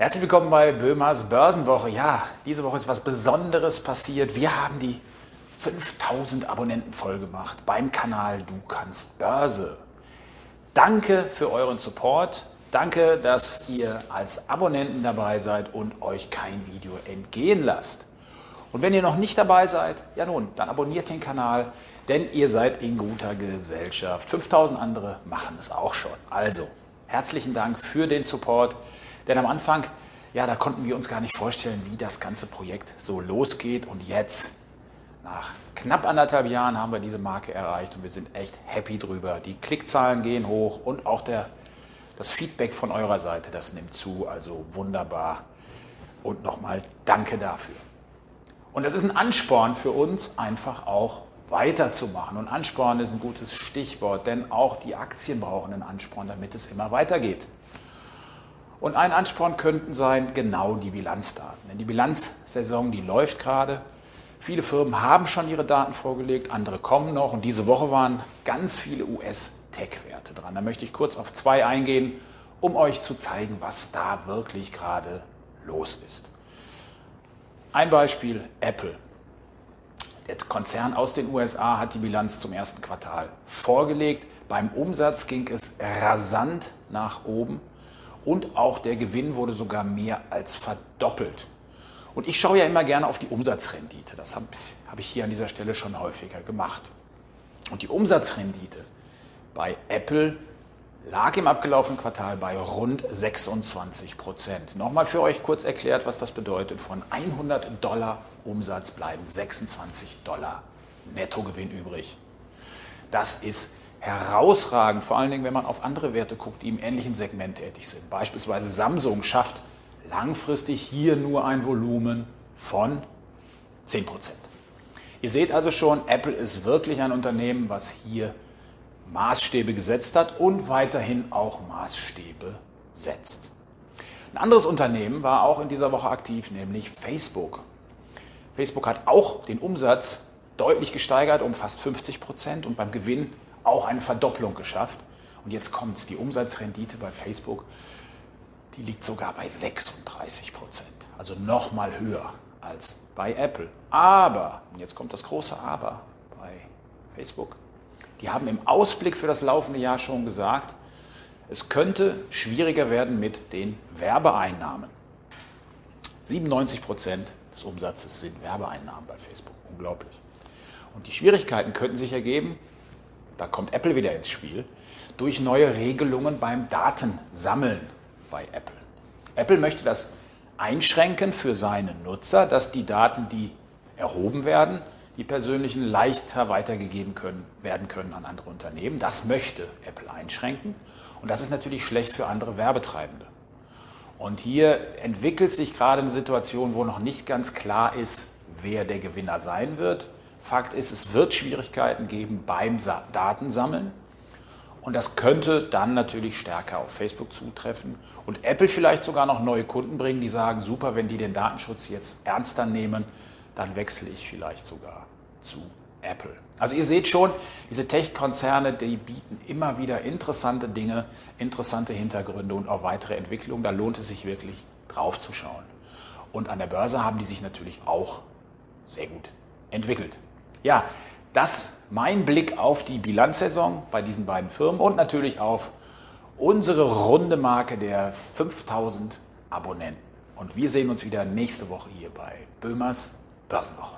Herzlich willkommen bei Böhmers Börsenwoche. Ja, diese Woche ist was Besonderes passiert. Wir haben die 5000 Abonnenten voll gemacht beim Kanal Du kannst Börse. Danke für euren Support. Danke, dass ihr als Abonnenten dabei seid und euch kein Video entgehen lasst. Und wenn ihr noch nicht dabei seid, ja nun, dann abonniert den Kanal, denn ihr seid in guter Gesellschaft. 5000 andere machen es auch schon. Also, herzlichen Dank für den Support. Denn am Anfang, ja, da konnten wir uns gar nicht vorstellen, wie das ganze Projekt so losgeht. Und jetzt, nach knapp anderthalb Jahren, haben wir diese Marke erreicht und wir sind echt happy drüber. Die Klickzahlen gehen hoch und auch der, das Feedback von eurer Seite, das nimmt zu. Also wunderbar. Und nochmal danke dafür. Und das ist ein Ansporn für uns, einfach auch weiterzumachen. Und Ansporn ist ein gutes Stichwort, denn auch die Aktien brauchen einen Ansporn, damit es immer weitergeht. Und ein Ansporn könnten sein genau die Bilanzdaten. Denn die Bilanzsaison, die läuft gerade. Viele Firmen haben schon ihre Daten vorgelegt, andere kommen noch. Und diese Woche waren ganz viele US-Tech-Werte dran. Da möchte ich kurz auf zwei eingehen, um euch zu zeigen, was da wirklich gerade los ist. Ein Beispiel, Apple. Der Konzern aus den USA hat die Bilanz zum ersten Quartal vorgelegt. Beim Umsatz ging es rasant nach oben und auch der Gewinn wurde sogar mehr als verdoppelt. Und ich schaue ja immer gerne auf die Umsatzrendite. Das habe hab ich hier an dieser Stelle schon häufiger gemacht. Und die Umsatzrendite bei Apple lag im abgelaufenen Quartal bei rund 26 Prozent. Nochmal für euch kurz erklärt, was das bedeutet. Von 100 Dollar Umsatz bleiben 26 Dollar Nettogewinn übrig. Das ist herausragend, vor allen Dingen, wenn man auf andere Werte guckt, die im ähnlichen Segment tätig sind. Beispielsweise Samsung schafft langfristig hier nur ein Volumen von 10%. Ihr seht also schon, Apple ist wirklich ein Unternehmen, was hier Maßstäbe gesetzt hat und weiterhin auch Maßstäbe setzt. Ein anderes Unternehmen war auch in dieser Woche aktiv, nämlich Facebook. Facebook hat auch den Umsatz deutlich gesteigert um fast 50 Prozent und beim Gewinn auch eine Verdopplung geschafft. Und jetzt kommt die Umsatzrendite bei Facebook, die liegt sogar bei 36 Prozent. Also nochmal höher als bei Apple. Aber, und jetzt kommt das große Aber bei Facebook, die haben im Ausblick für das laufende Jahr schon gesagt, es könnte schwieriger werden mit den Werbeeinnahmen. 97 Prozent des Umsatzes sind Werbeeinnahmen bei Facebook. Unglaublich. Und die Schwierigkeiten könnten sich ergeben, da kommt Apple wieder ins Spiel, durch neue Regelungen beim Datensammeln bei Apple. Apple möchte das einschränken für seine Nutzer, dass die Daten, die erhoben werden, die persönlichen leichter weitergegeben können, werden können an andere Unternehmen. Das möchte Apple einschränken und das ist natürlich schlecht für andere Werbetreibende. Und hier entwickelt sich gerade eine Situation, wo noch nicht ganz klar ist, wer der Gewinner sein wird. Fakt ist, es wird Schwierigkeiten geben beim Datensammeln. Und das könnte dann natürlich stärker auf Facebook zutreffen und Apple vielleicht sogar noch neue Kunden bringen, die sagen, super, wenn die den Datenschutz jetzt ernster nehmen, dann wechsle ich vielleicht sogar zu Apple. Also ihr seht schon, diese Tech-Konzerne, die bieten immer wieder interessante Dinge, interessante Hintergründe und auch weitere Entwicklungen. Da lohnt es sich wirklich drauf zu schauen. Und an der Börse haben die sich natürlich auch sehr gut entwickelt. Ja, das mein Blick auf die Bilanzsaison bei diesen beiden Firmen und natürlich auf unsere runde Marke der 5000 Abonnenten. Und wir sehen uns wieder nächste Woche hier bei Böhmers Börsenwoche.